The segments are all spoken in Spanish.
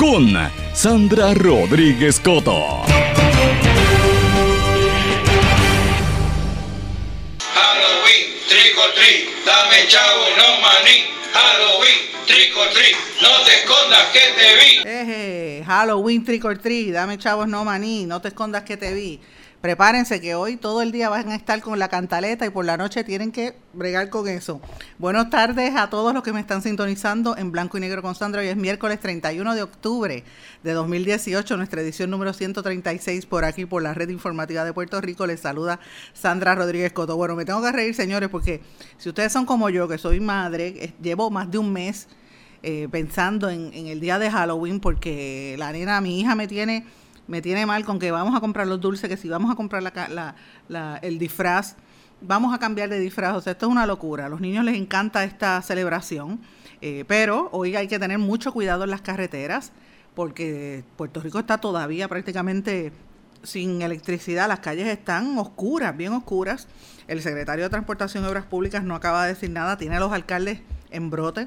con Sandra Rodríguez Coto. Halloween, trick or treat, dame chavo, no maní. Halloween, trick or treat, no te escondas que te vi. Eh, Halloween, trick or treat, dame chavos, no maní, no te escondas que te vi. Prepárense que hoy todo el día van a estar con la cantaleta y por la noche tienen que bregar con eso. Buenas tardes a todos los que me están sintonizando en Blanco y Negro con Sandra. Hoy es miércoles 31 de octubre de 2018, nuestra edición número 136 por aquí por la red informativa de Puerto Rico. Les saluda Sandra Rodríguez Coto. Bueno, me tengo que reír, señores, porque si ustedes son como yo, que soy madre, eh, llevo más de un mes eh, pensando en, en el día de Halloween porque la nena, mi hija me tiene me tiene mal con que vamos a comprar los dulces, que si vamos a comprar el disfraz, vamos a cambiar de disfraz. O sea, esto es una locura. A los niños les encanta esta celebración, eh, pero hoy hay que tener mucho cuidado en las carreteras, porque Puerto Rico está todavía prácticamente sin electricidad, las calles están oscuras, bien oscuras. El secretario de Transportación y Obras Públicas no acaba de decir nada, tiene a los alcaldes en brote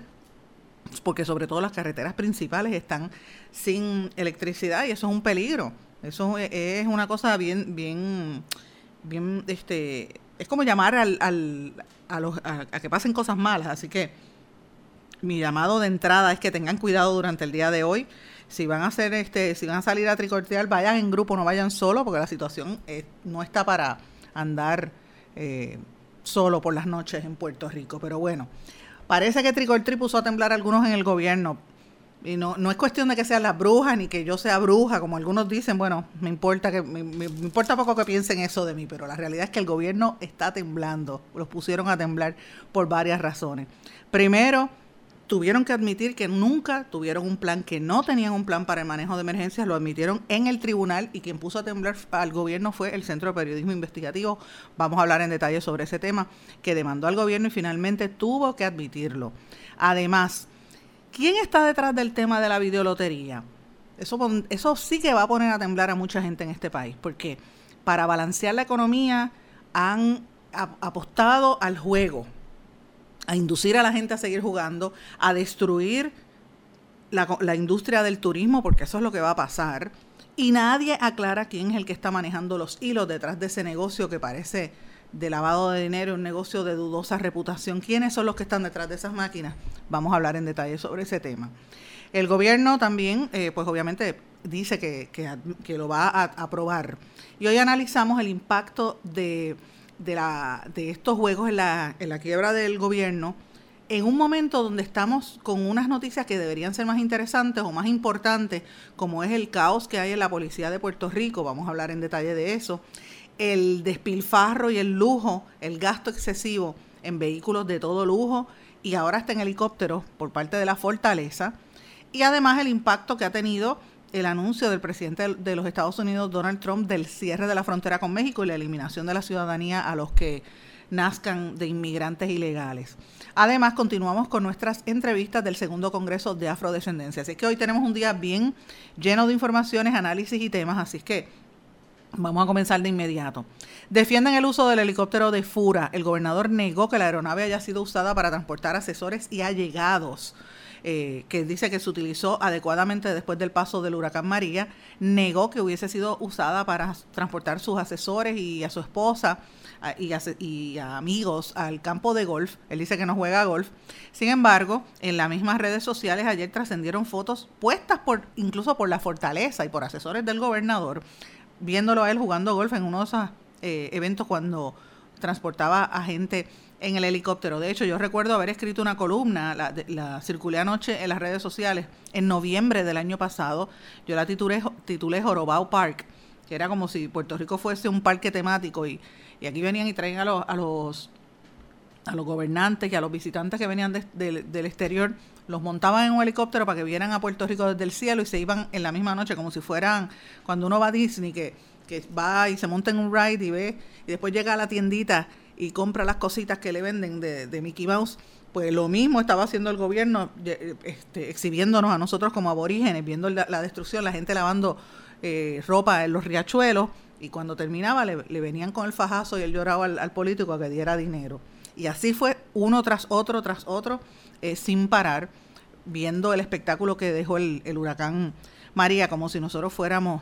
porque sobre todo las carreteras principales están sin electricidad y eso es un peligro. Eso es una cosa bien, bien, bien, este, es como llamar al, al, a, los, a, que pasen cosas malas. Así que mi llamado de entrada es que tengan cuidado durante el día de hoy. Si van a hacer este, si van a salir a tricortear, vayan en grupo, no vayan solo, porque la situación no está para andar eh, solo por las noches en Puerto Rico. Pero bueno, Parece que Tricortri puso a temblar a algunos en el gobierno. Y no, no es cuestión de que sean las brujas ni que yo sea bruja, como algunos dicen, bueno, me importa que me, me, importa poco que piensen eso de mí, pero la realidad es que el gobierno está temblando, los pusieron a temblar por varias razones. Primero, tuvieron que admitir que nunca tuvieron un plan, que no tenían un plan para el manejo de emergencias, lo admitieron en el tribunal y quien puso a temblar al gobierno fue el Centro de Periodismo Investigativo. Vamos a hablar en detalle sobre ese tema, que demandó al gobierno y finalmente tuvo que admitirlo. Además, ¿quién está detrás del tema de la videolotería? Eso, eso sí que va a poner a temblar a mucha gente en este país, porque para balancear la economía han apostado al juego a inducir a la gente a seguir jugando, a destruir la, industria del turismo, porque eso es lo que va a pasar. Y nadie aclara quién es el que está manejando los hilos detrás de ese negocio que parece de lavado de dinero, un negocio de dudosa reputación. ¿Quiénes son los que están detrás de esas máquinas? Vamos a hablar en detalle sobre ese tema. El gobierno también, eh, pues obviamente dice que, que, lo va a aprobar. Y hoy analizamos el impacto de de, la, de estos juegos en la, en la quiebra del gobierno, en un momento donde estamos con unas noticias que deberían ser más interesantes o más importantes, como es el caos que hay en la policía de Puerto Rico, vamos a hablar en detalle de eso, el despilfarro y el lujo, el gasto excesivo en vehículos de todo lujo y ahora está en helicópteros por parte de la fortaleza, y además el impacto que ha tenido el anuncio del presidente de los Estados Unidos, Donald Trump, del cierre de la frontera con México y la eliminación de la ciudadanía a los que nazcan de inmigrantes ilegales. Además, continuamos con nuestras entrevistas del segundo Congreso de Afrodescendencia. Así que hoy tenemos un día bien lleno de informaciones, análisis y temas, así que vamos a comenzar de inmediato. Defienden el uso del helicóptero de Fura. El gobernador negó que la aeronave haya sido usada para transportar asesores y allegados eh, que dice que se utilizó adecuadamente después del paso del huracán María, negó que hubiese sido usada para transportar sus asesores y a su esposa y, a amigos al campo de golf. Él dice que no juega golf. Sin embargo, en las mismas redes sociales ayer trascendieron fotos puestas por incluso por la fortaleza y por asesores del gobernador, viéndolo a él jugando golf en uno de esos eh, eventos cuando transportaba a gente en el helicóptero. De hecho, yo recuerdo haber escrito una columna, la, la circulé anoche en las redes sociales, en noviembre del año pasado. Yo la titulé, titulé Jorobao Park, que era como si Puerto Rico fuese un parque temático y, y aquí venían y traían a los, a los a los gobernantes y a los visitantes que venían del exterior, los montaban en un helicóptero para que vieran a Puerto Rico desde el cielo y se iban en la misma noche, como si fueran cuando uno va a Disney, que, que va y se monta en un ride y ve, y después llega a la tiendita y compra las cositas que le venden de, Mickey Mouse, pues lo mismo estaba haciendo el gobierno, este, exhibiéndonos a nosotros como aborígenes, viendo la, destrucción, la gente lavando eh, ropa en los riachuelos, y cuando terminaba le, venían con el fajazo y él lloraba al, político a que diera dinero. Y así fue uno tras otro, tras otro, eh, sin parar, viendo el espectáculo que dejó el, el huracán María, como si nosotros fuéramos,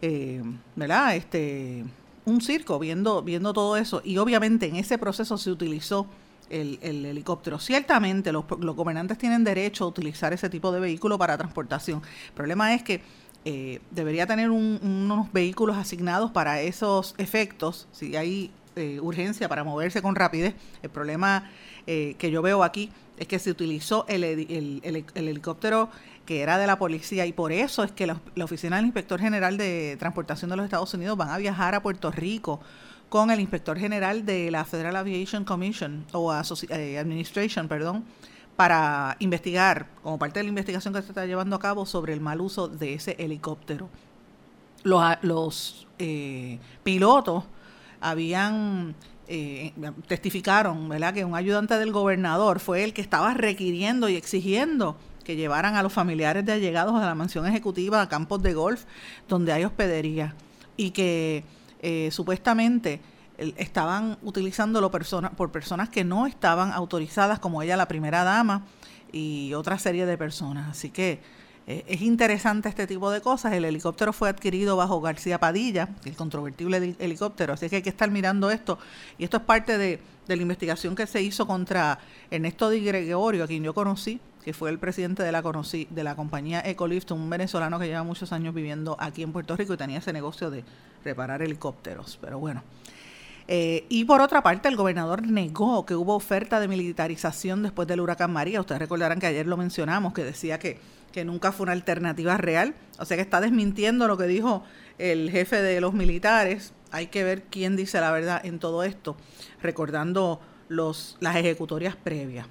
eh, ¿verdad? Este, un circo viendo, viendo todo eso. Y obviamente en ese proceso se utilizó el, helicóptero. Ciertamente los, gobernantes tienen derecho a utilizar ese tipo de vehículo para transportación. El problema es que eh, debería tener unos vehículos asignados para esos efectos, si hay eh, urgencia para moverse con rapidez. El problema eh, que yo veo aquí es que se utilizó el, el, helicóptero que era de la policía y por eso es que la, oficina del inspector general de transportación de los Estados Unidos van a viajar a Puerto Rico con el inspector general de la Federal Aviation Commission o eh, Administration, perdón, para investigar, como parte de la investigación que se está llevando a cabo sobre el mal uso de ese helicóptero. Los, los eh, pilotos habían eh, testificaron, ¿verdad?, que un ayudante del gobernador fue el que estaba requiriendo y exigiendo que llevaran a los familiares de allegados a la mansión ejecutiva a campos de golf donde hay hospedería y que eh, supuestamente estaban utilizándolo por personas que no estaban autorizadas, como ella, la primera dama, y otra serie de personas. Así que eh, es interesante este tipo de cosas. El helicóptero fue adquirido bajo García Padilla, el controvertible helicóptero, así que hay que estar mirando esto. Y esto es parte de, la investigación que se hizo contra Ernesto Di Gregorio, a quien yo conocí, que fue el presidente de la, de la compañía Ecolift, un venezolano que lleva muchos años viviendo aquí en Puerto Rico y tenía ese negocio de reparar helicópteros. Pero bueno. Eh, y por otra parte, el gobernador negó que hubo oferta de militarización después del huracán María. Ustedes recordarán que ayer lo mencionamos, que decía que que nunca fue una alternativa real. O sea que está desmintiendo lo que dijo el jefe de los militares. Hay que ver quién dice la verdad en todo esto, recordando los, las ejecutorias previas.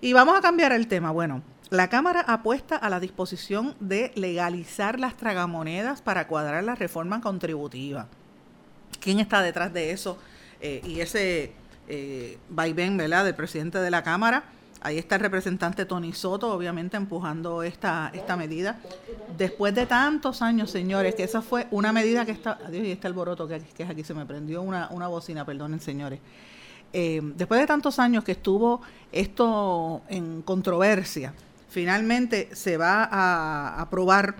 Y vamos a cambiar el tema. Bueno, la Cámara apuesta a la disposición de legalizar las tragamonedas para cuadrar la reforma contributiva. ¿Quién está detrás de eso? Eh, y ese eh, vaivén, ¿verdad?, del presidente de la Cámara Ahí está el representante Tony Soto, obviamente empujando esta, esta medida. Después de tantos años, señores, que esa fue una medida que está... Adiós, y está el boroto que, que es aquí, se me prendió una, una bocina, perdonen, señores. Eh, después de tantos años que estuvo esto en controversia, finalmente se va a aprobar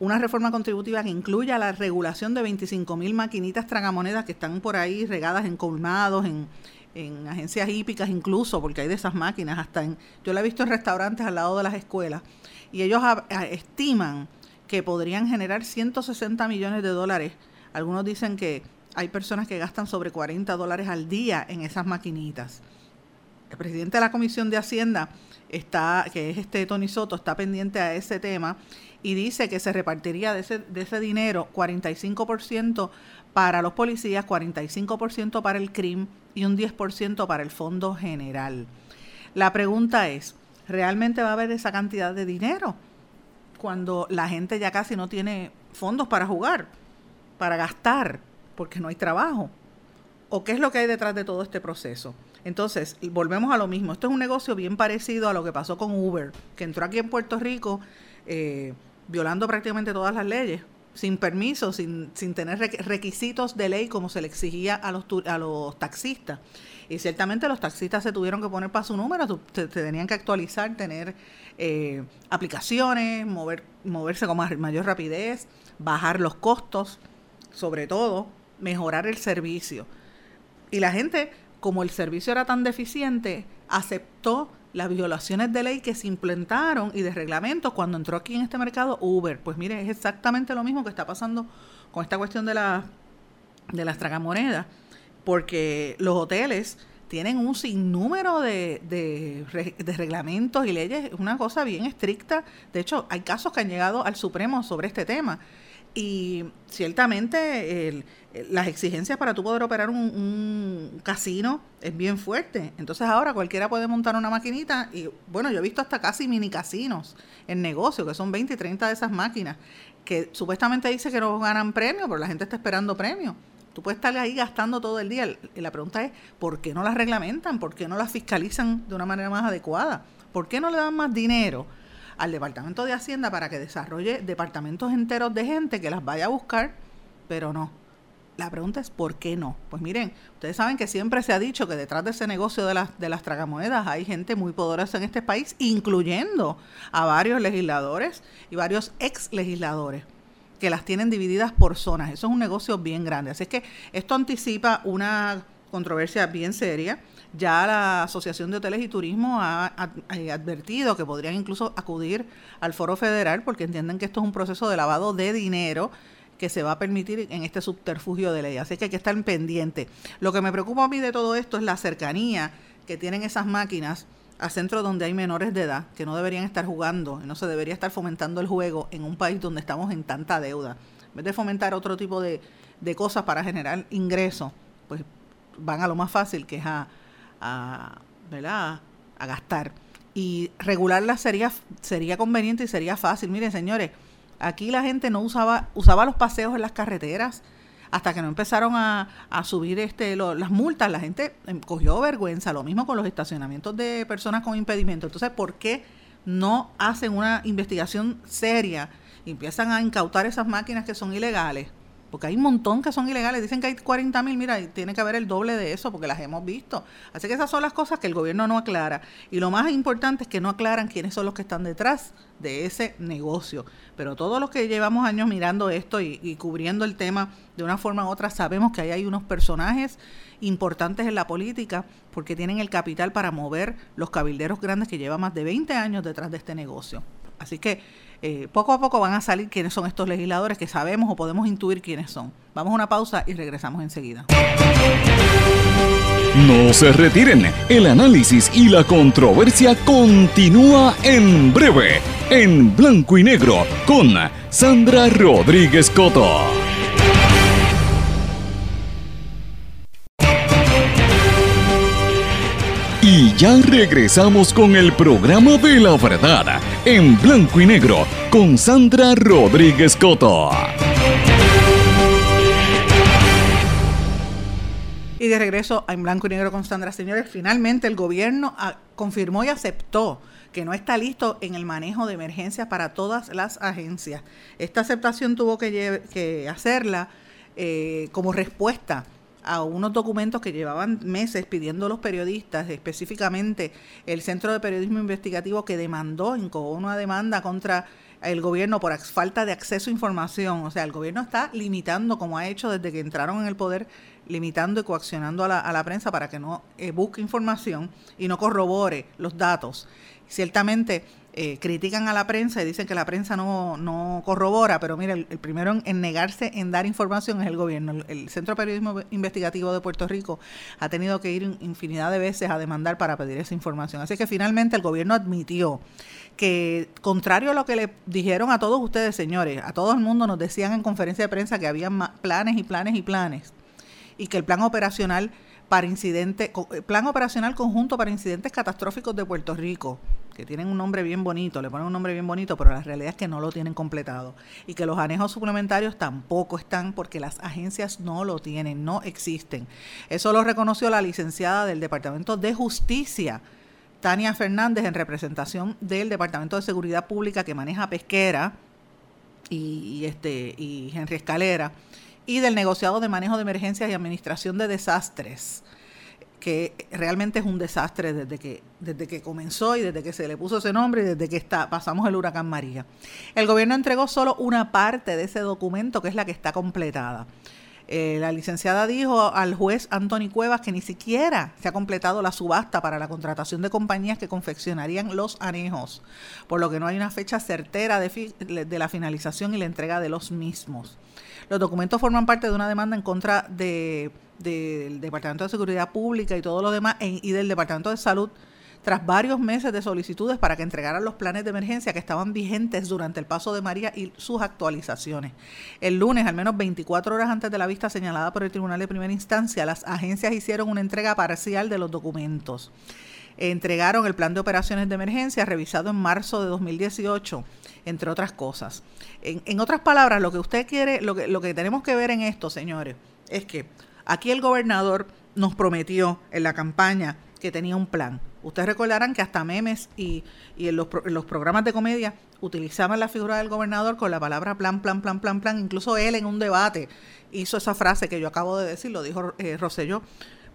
una reforma contributiva que incluya la regulación de 25 mil maquinitas tragamonedas que están por ahí regadas en colmados, en, en agencias hípicas incluso, porque hay de esas máquinas, hasta en, yo la he visto en restaurantes al lado de las escuelas, y ellos estiman que podrían generar 160 millones de dólares. Algunos dicen que hay personas que gastan sobre 40 dólares al día en esas maquinitas. El presidente de la Comisión de Hacienda está, que es este Tony Soto, está pendiente a ese tema y dice que se repartiría de ese, de ese dinero 45% para los policías, 45% para el CRIM y un 10% para el Fondo General. La pregunta es, ¿realmente va a haber esa cantidad de dinero cuando la gente ya casi no tiene fondos para jugar, para gastar, porque no hay trabajo? ¿O qué es lo que hay detrás de todo este proceso? Entonces, volvemos a lo mismo. Esto es un negocio bien parecido a lo que pasó con Uber, que entró aquí en Puerto Rico eh, violando prácticamente todas las leyes, sin permiso, sin, sin tener requisitos de ley como se le exigía a los, a los taxistas. Y ciertamente los taxistas se tuvieron que poner para su número, te, tenían que actualizar, tener eh, aplicaciones, mover, moverse con mayor rapidez, bajar los costos, sobre todo mejorar el servicio. Y la gente, como el servicio era tan deficiente, aceptó las violaciones de ley que se implementaron y de reglamentos cuando entró aquí en este mercado Uber. Pues mire, es exactamente lo mismo que está pasando con esta cuestión de, la, de las tragamonedas, porque los hoteles tienen un sinnúmero de, de, de, reglamentos y leyes, una cosa bien estricta. De hecho, hay casos que han llegado al Supremo sobre este tema. Y ciertamente las exigencias para tú poder operar un, casino es bien fuerte. Entonces ahora cualquiera puede montar una maquinita y bueno, yo he visto hasta casi mini casinos en negocio, que son 20 y 30 de esas máquinas, que supuestamente dice que no ganan premio, pero la gente está esperando premio. Tú puedes estar ahí gastando todo el día. Y la pregunta es, ¿por qué no las reglamentan? ¿Por qué no las fiscalizan de una manera más adecuada? ¿Por qué no le dan más dinero? Al Departamento de Hacienda para que desarrolle departamentos enteros de gente que las vaya a buscar, pero no. La pregunta es ¿por qué no? Pues miren, ustedes saben que siempre se ha dicho que detrás de ese negocio de las, de las tragamonedas hay gente muy poderosa en este país, incluyendo a varios legisladores y varios ex legisladores que las tienen divididas por zonas. Eso es un negocio bien grande. Así es que esto anticipa una controversia bien seria ya la Asociación de Hoteles y Turismo ha, advertido que podrían incluso acudir al foro federal porque entienden que esto es un proceso de lavado de dinero que se va a permitir en este subterfugio de ley. Así que hay que estar pendiente. Lo que me preocupa a mí de todo esto es la cercanía que tienen esas máquinas a centros donde hay menores de edad que no deberían estar jugando y no se debería estar fomentando el juego en un país donde estamos en tanta deuda. En vez de fomentar otro tipo de, de cosas para generar ingresos, pues van a lo más fácil, que es a, a, ¿verdad? a gastar. Y regularla sería, sería conveniente y sería fácil. Miren, señores, aquí la gente no usaba, usaba los paseos en las carreteras hasta que no empezaron a, subir este las multas. La gente em, cogió vergüenza. Lo mismo con los estacionamientos de personas con impedimento. Entonces, ¿por qué no hacen una investigación seria y empiezan a incautar esas máquinas que son ilegales? Porque hay un montón que son ilegales. Dicen que hay 40 mil, mira, tiene que haber el doble de eso porque las hemos visto. Así que esas son las cosas que el gobierno no aclara. Y lo más importante es que no aclaran quiénes son los que están detrás de ese negocio. Pero todos los que llevamos años mirando esto y, cubriendo el tema de una forma u otra, sabemos que ahí hay unos personajes importantes en la política porque tienen el capital para mover los cabilderos grandes que llevan más de 20 años detrás de este negocio. Así que eh, poco a poco van a salir quiénes son estos legisladores que sabemos o podemos intuir quiénes son. Vamos a una pausa y regresamos enseguida. No se retiren, el análisis y la controversia continúa en breve, en blanco y negro, con Sandra Rodríguez Coto. Y ya regresamos con el programa de la verdad, en blanco y negro, con Sandra Rodríguez Coto. Y de regreso en blanco y negro con Sandra. Señores, finalmente el gobierno ah, confirmó y aceptó que no está listo en el manejo de emergencias para todas las agencias. Esta aceptación tuvo que, hacerla eh, como respuesta a unos documentos que llevaban meses pidiendo los periodistas, específicamente el Centro de Periodismo Investigativo que demandó, incubó una demanda contra el gobierno por falta de acceso a información. O sea, el gobierno está limitando, como ha hecho desde que entraron en el poder, limitando y coaccionando a la, a la prensa para que no eh, busque información y no corrobore los datos. Ciertamente eh, critican a la prensa y dicen que la prensa no, no corrobora, pero mire, el, primero en, negarse en dar información es el gobierno. El, Centro de Periodismo Investigativo de Puerto Rico ha tenido que ir infinidad de veces a demandar para pedir esa información. Así que finalmente el gobierno admitió que, contrario a lo que le dijeron a todos ustedes, señores, a todo el mundo nos decían en conferencia de prensa que había planes y planes y planes, y que el plan operacional para incidentes, eh, plan operacional conjunto para incidentes catastróficos de Puerto Rico, que tienen un nombre bien bonito, le ponen un nombre bien bonito, pero la realidad es que no lo tienen completado. Y que los anejos suplementarios tampoco están porque las agencias no lo tienen, no existen. Eso lo reconoció la licenciada del Departamento de Justicia, Tania Fernández, en representación del Departamento de Seguridad Pública que maneja Pesquera y, este, y Henry Escalera, y del negociado de manejo de emergencias y administración de desastres que realmente es un desastre desde que, desde que comenzó y desde que se le puso ese nombre y desde que está, pasamos el huracán María. El gobierno entregó solo una parte de ese documento, que es la que está completada. Eh, la licenciada dijo al juez Anthony Cuevas que ni siquiera se ha completado la subasta para la contratación de compañías que confeccionarían los anejos, por lo que no hay una fecha certera de, de la finalización y la entrega de los mismos. Los documentos forman parte de una demanda en contra de del Departamento de Seguridad Pública y todo lo demás, y del Departamento de Salud, tras varios meses de solicitudes para que entregaran los planes de emergencia que estaban vigentes durante el paso de María y sus actualizaciones. El lunes, al menos 24 horas antes de la vista señalada por el Tribunal de Primera Instancia, las agencias hicieron una entrega parcial de los documentos. Entregaron el plan de operaciones de emergencia revisado en marzo de 2018, entre otras cosas. En, en otras palabras, lo que usted quiere, lo que, lo que tenemos que ver en esto, señores, es que Aquí el gobernador nos prometió en la campaña que tenía un plan. Ustedes recordarán que hasta memes y, en, los, programas de comedia utilizaban la figura del gobernador con la palabra plan, plan, plan, plan, plan. Incluso él en un debate hizo esa frase que yo acabo de decir, lo dijo eh, Rosselló,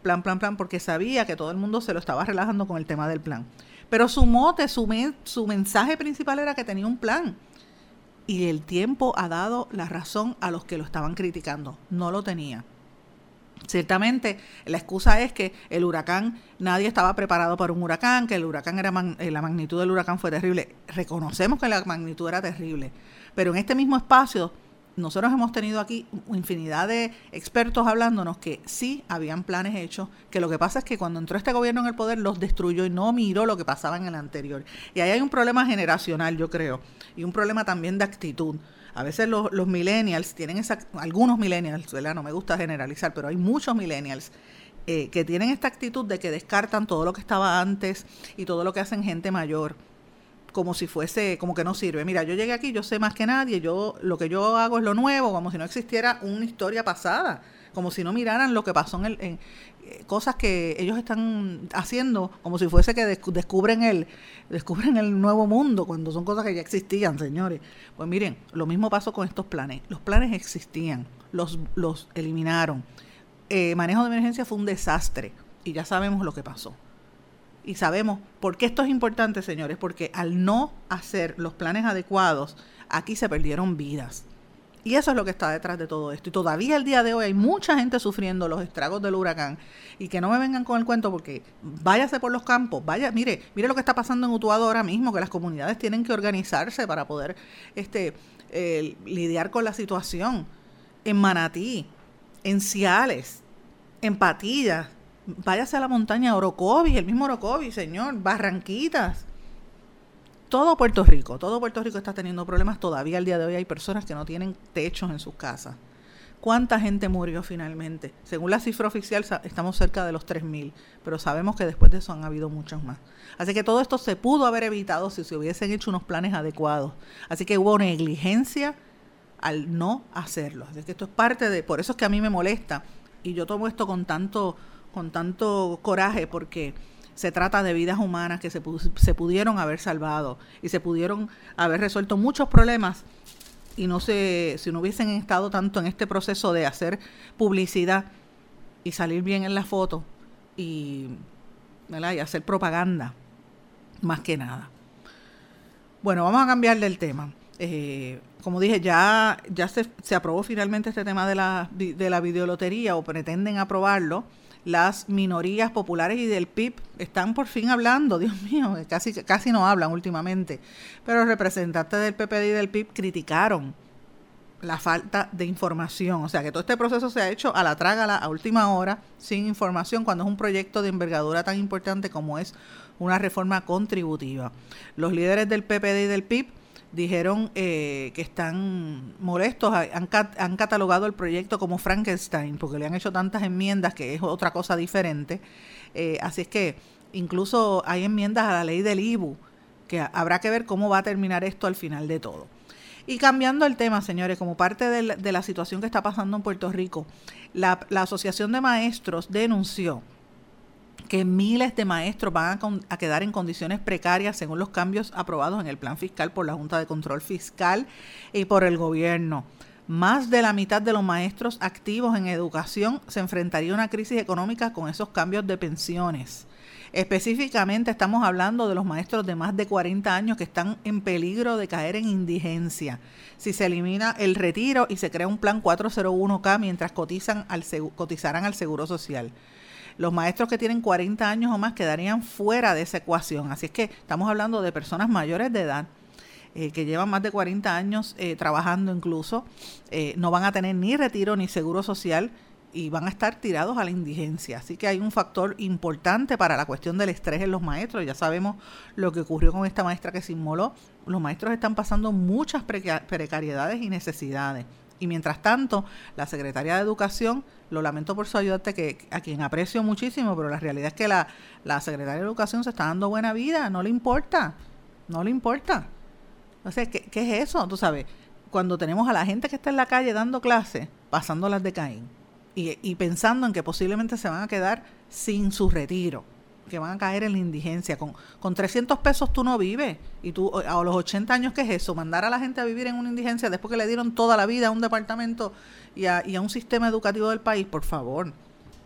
plan, plan, plan, porque sabía que todo el mundo se lo estaba relajando con el tema del plan. Pero su mote, su, mensaje principal era que tenía un plan. Y el tiempo ha dado la razón a los que lo estaban criticando. No lo tenía. Ciertamente, la excusa es que el huracán, nadie estaba preparado para un huracán, que el huracán era eh, la magnitud del huracán fue terrible. Reconocemos que la magnitud era terrible, pero en este mismo espacio nosotros hemos tenido aquí infinidad de expertos hablándonos que sí habían planes hechos, que lo que pasa es que cuando entró este gobierno en el poder los destruyó y no miró lo que pasaba en el anterior. Y ahí hay un problema generacional, yo creo, y un problema también de actitud. A veces los, los millennials tienen esa, algunos millennials, ¿verdad? No me gusta generalizar, pero hay muchos millennials eh, que tienen esta actitud de que descartan todo lo que estaba antes y todo lo que hacen gente mayor como si fuese, como que no sirve. Mira, yo llegué aquí, yo sé más que nadie, yo lo que yo hago es lo nuevo, como si no existiera una historia pasada, como si no miraran lo que pasó en, el, en, cosas que ellos están haciendo como si fuese que descubren el descubren el nuevo mundo cuando son cosas que ya existían señores. Pues miren lo mismo pasó con estos planes. Los planes existían los los eliminaron. Eh, manejo de emergencia fue un desastre y ya sabemos lo que pasó y sabemos por qué esto es importante señores porque al no hacer los planes adecuados aquí se perdieron vidas y eso es lo que está detrás de todo esto. Y todavía el día de hoy hay mucha gente sufriendo los estragos del huracán. Y que no me vengan con el cuento porque váyase por los campos, vaya, mire, mire lo que está pasando en Utuado ahora mismo, que las comunidades tienen que organizarse para poder este, eh, lidiar con la situación. En Manatí, en Ciales, en Patillas, váyase a la montaña Orocovi, el mismo Orocovi, señor, Barranquitas todo Puerto Rico, todo Puerto Rico está teniendo problemas. Todavía al día de hoy hay personas que no tienen techos en sus casas. ¿Cuánta gente murió finalmente? Según la cifra oficial estamos cerca de los 3.000, pero sabemos que después de eso han habido muchos más. Así que todo esto se pudo haber evitado si se hubiesen hecho unos planes adecuados. Así que hubo negligencia al no hacerlo. Así que esto es parte de, por eso es que a mí me molesta y yo tomo esto con tanto, con tanto coraje porque se trata de vidas humanas que se, se pudieron haber salvado y se pudieron haber resuelto muchos problemas y no se, si no hubiesen estado tanto en este proceso de hacer publicidad y salir bien en la foto y, hacer propaganda, más que nada. Bueno, vamos a cambiar del tema. Eh, como dije, ya, ya se, se, aprobó finalmente este tema de la, de la videolotería o pretenden aprobarlo las minorías populares y del PIB están por fin hablando, Dios mío, casi, casi no hablan últimamente, pero los representantes del PPD y del PIB criticaron la falta de información, o sea que todo este proceso se ha hecho a la trágala, a última hora, sin información, cuando es un proyecto de envergadura tan importante como es una reforma contributiva. Los líderes del PPD y del PIB dijeron eh, que están molestos, han, han, catalogado el proyecto como Frankenstein, porque le han hecho tantas enmiendas que es otra cosa diferente. Eh, así es que incluso hay enmiendas a la ley del IBU, que habrá que ver cómo va a terminar esto al final de todo. Y cambiando el tema, señores, como parte de la, situación que está pasando en Puerto Rico, la Asociación de Maestros denunció que miles de maestros van a, quedar en condiciones precarias según los cambios aprobados en el plan fiscal por la Junta de Control Fiscal y por el gobierno. más de la mitad de los maestros activos en educación se enfrentaría a una crisis económica con esos cambios de pensiones. Específicamente estamos hablando de los maestros de más de 40 años que están en peligro de caer en indigencia. Si se elimina el retiro y se crea un plan 401k mientras cotizan cotizarán al Seguro Social. Los maestros que tienen 40 años o más quedarían fuera de esa ecuación. Así es que estamos hablando de personas mayores de edad eh, que llevan más de 40 años eh, trabajando incluso, eh, no van a tener ni retiro ni seguro social y van a estar tirados a la indigencia. Así que hay un factor importante para la cuestión del estrés en los maestros. Ya sabemos lo que ocurrió con esta maestra que se inmoló. Los maestros están pasando muchas precariedades y necesidades. Y mientras tanto, la Secretaría de Educación, lo lamento por su ayudante, que, a quien aprecio muchísimo, pero la realidad es que la, la Secretaria de Educación se está dando buena vida, no le importa, no le importa. O sea, ¿qué, es eso? Tú sabes, cuando tenemos a la gente que está en la calle dando clases, pasando las de Caín, y, y pensando en que posiblemente se van a quedar sin su retiro, que van a caer en la indigencia. Con, con 300 pesos tú no vives. Y tú, a los 80 años, ¿qué es eso? Mandar a la gente a vivir en una indigencia después que le dieron toda la vida a un departamento y a, y a un sistema educativo del país, por favor.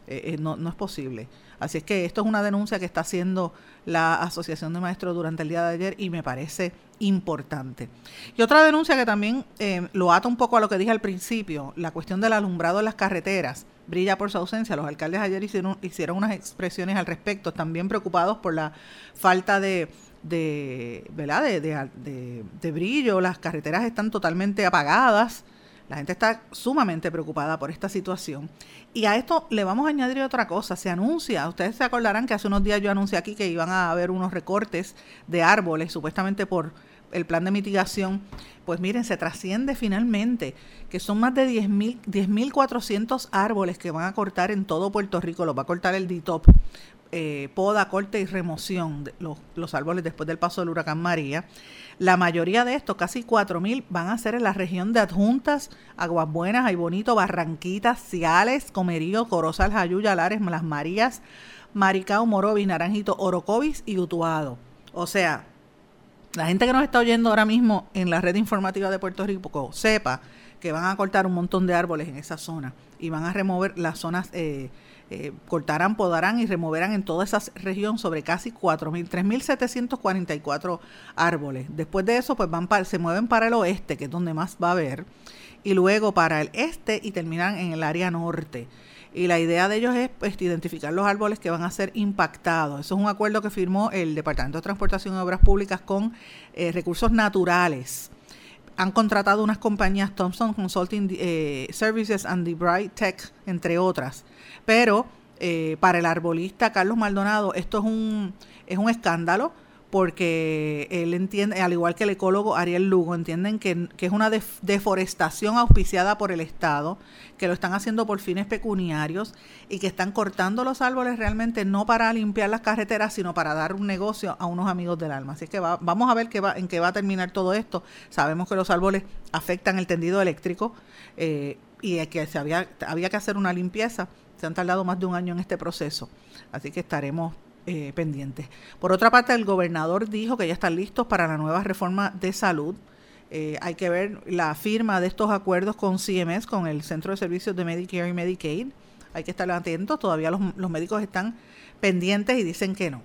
Eh, eh, no, no es posible. Así es que esto es una denuncia que está haciendo la Asociación de Maestros durante el día de ayer y me parece importante. Y otra denuncia que también eh, lo ata un poco a lo que dije al principio, la cuestión del alumbrado en las carreteras brilla por su ausencia. Los alcaldes ayer hicieron, hicieron unas expresiones al respecto, también preocupados por la falta de, de, ¿verdad? de brillo. Las carreteras están totalmente apagadas. La gente está sumamente preocupada por esta situación. Y a esto le vamos a añadir otra cosa. Se anuncia, ustedes se acordarán que hace unos días yo anuncié aquí que iban a haber unos recortes de árboles, supuestamente por el plan de mitigación. Pues miren, se trasciende finalmente que son más de 10.400 árboles que van a cortar en todo Puerto Rico. Los va a cortar el DITOP. Eh, poda, corte y remoción de los, los árboles después del paso del huracán María. La mayoría de estos, casi 4.000, van a ser en la región de Adjuntas, Aguas Buenas, Ay Bonito, Barranquitas, Ciales, Comerío, Corozal, Jayuya, Lares, Las Marías, Maricao, Morovis, Naranjito, Orocovis y Utuado. O sea, la gente que nos está oyendo ahora mismo en la red informativa de Puerto Rico sepa que van a cortar un montón de árboles en esa zona y van a remover las zonas eh, eh, cortarán, podarán y removerán en toda esa región sobre casi 4.000, 3.744 árboles. Después de eso, pues van se mueven para el oeste, que es donde más va a haber, y luego para el este y terminan en el área norte. Y la idea de ellos es pues, identificar los árboles que van a ser impactados. Eso es un acuerdo que firmó el Departamento de Transportación y Obras Públicas con eh, recursos naturales han contratado unas compañías Thompson Consulting eh, Services and The Bright Tech, entre otras, pero eh, para el arbolista Carlos Maldonado esto es un, es un escándalo porque él entiende, al igual que el ecólogo Ariel Lugo, entienden que, es una deforestación auspiciada por el Estado, que lo están haciendo por fines pecuniarios y que están cortando los árboles realmente no para limpiar las carreteras, sino para dar un negocio a unos amigos del alma. Así que vamos a ver qué va, en qué va a terminar todo esto. Sabemos que los árboles afectan el tendido eléctrico eh, y que se había, había que hacer una limpieza se han tardado más de un año en este proceso, así que estaremos eh, pendientes. Por otra parte, el gobernador dijo que ya están listos para la nueva reforma de salud. Eh, hay que ver la firma de estos acuerdos con CMS, con el Centro de Servicios de Medicare y Medicaid. Hay que estar atentos, todavía los, los médicos están pendientes y dicen que no.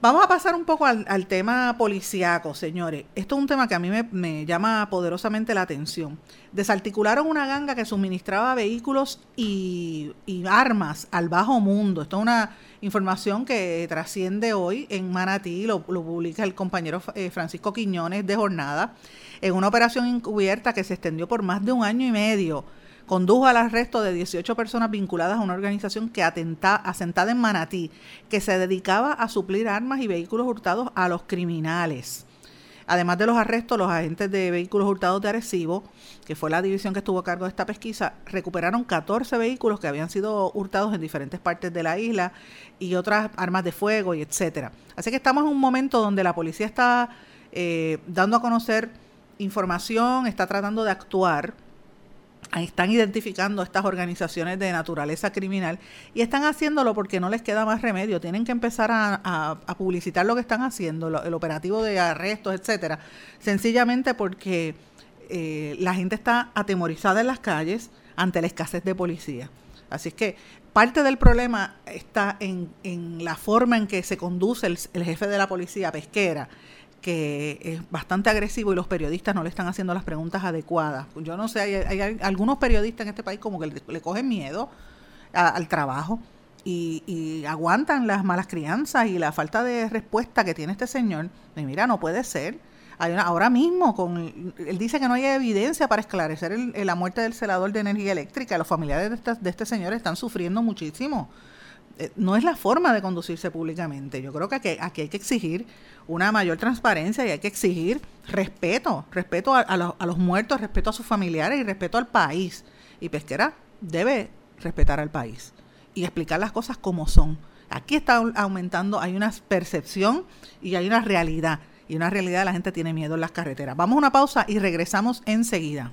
Vamos a pasar un poco al, tema policíaco, señores. Esto es un tema que a mí me, llama poderosamente la atención. Desarticularon una ganga que suministraba vehículos y, armas al bajo mundo. Esto es una información que trasciende hoy en Manatí, lo, lo publica el compañero eh, Francisco Quiñones de Jornada, en una operación encubierta que se extendió por más de un año y medio condujo al arresto de 18 personas vinculadas a una organización que atenta, asentada en Manatí, que se dedicaba a suplir armas y vehículos hurtados a los criminales. Además de los arrestos, los agentes de vehículos hurtados de Arecibo, que fue la división que estuvo a cargo de esta pesquisa, recuperaron 14 vehículos que habían sido hurtados en diferentes partes de la isla y otras armas de fuego y etcétera. Así que estamos en un momento donde la policía está eh, dando a conocer información, está tratando de actuar están identificando estas organizaciones de naturaleza criminal y están haciéndolo porque no les queda más remedio. Tienen que empezar a, publicitar lo que están haciendo, el operativo de arrestos, etcétera, sencillamente porque eh, la gente está atemorizada en las calles ante la escasez de policía. Así es que parte del problema está en, en la forma en que se conduce el, jefe de la policía pesquera, que es bastante agresivo y los periodistas no le están haciendo las preguntas adecuadas. Yo no sé, hay, algunos periodistas en este país como que le, cogen miedo al trabajo y, aguantan las malas crianzas y la falta de respuesta que tiene este señor. Y mira, no puede ser ahora mismo, con él dice que no hay evidencia para esclarecer la muerte del celador de energía eléctrica. Los familiares de, este señor están sufriendo muchísimo. Eh, no es la forma de conducirse públicamente. Yo creo que aquí, hay que exigir una mayor transparencia y hay que exigir respeto, respeto a, a los muertos, respeto a sus familiares y respeto al país. Y Pesquera debe respetar al país y explicar las cosas como son. Aquí está aumentando, hay una percepción y hay una realidad y una realidad la gente tiene miedo en las carreteras. Vamos a una pausa y regresamos enseguida.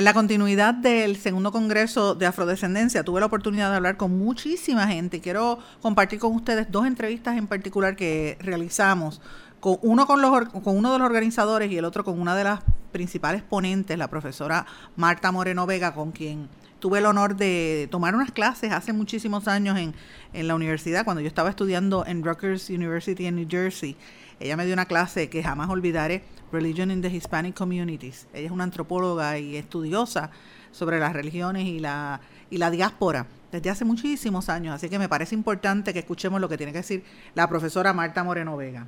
En la continuidad del segundo congreso de afrodescendencia tuve la oportunidad de hablar con muchísima gente. Quiero compartir con ustedes dos entrevistas en particular que realizamos, con uno con, los, con uno de los organizadores y el otro con una de las principales ponentes, la profesora Marta Moreno Vega, con quien tuve el honor de tomar unas clases hace muchísimos años en, en la universidad, cuando yo estaba estudiando en Rutgers University en New Jersey. Ella me dio una clase que jamás olvidaré, Religion in the Hispanic Communities. Ella es una antropóloga y estudiosa sobre las religiones y la, y la diáspora desde hace muchísimos años, así que me parece importante que escuchemos lo que tiene que decir la profesora Marta Moreno Vega.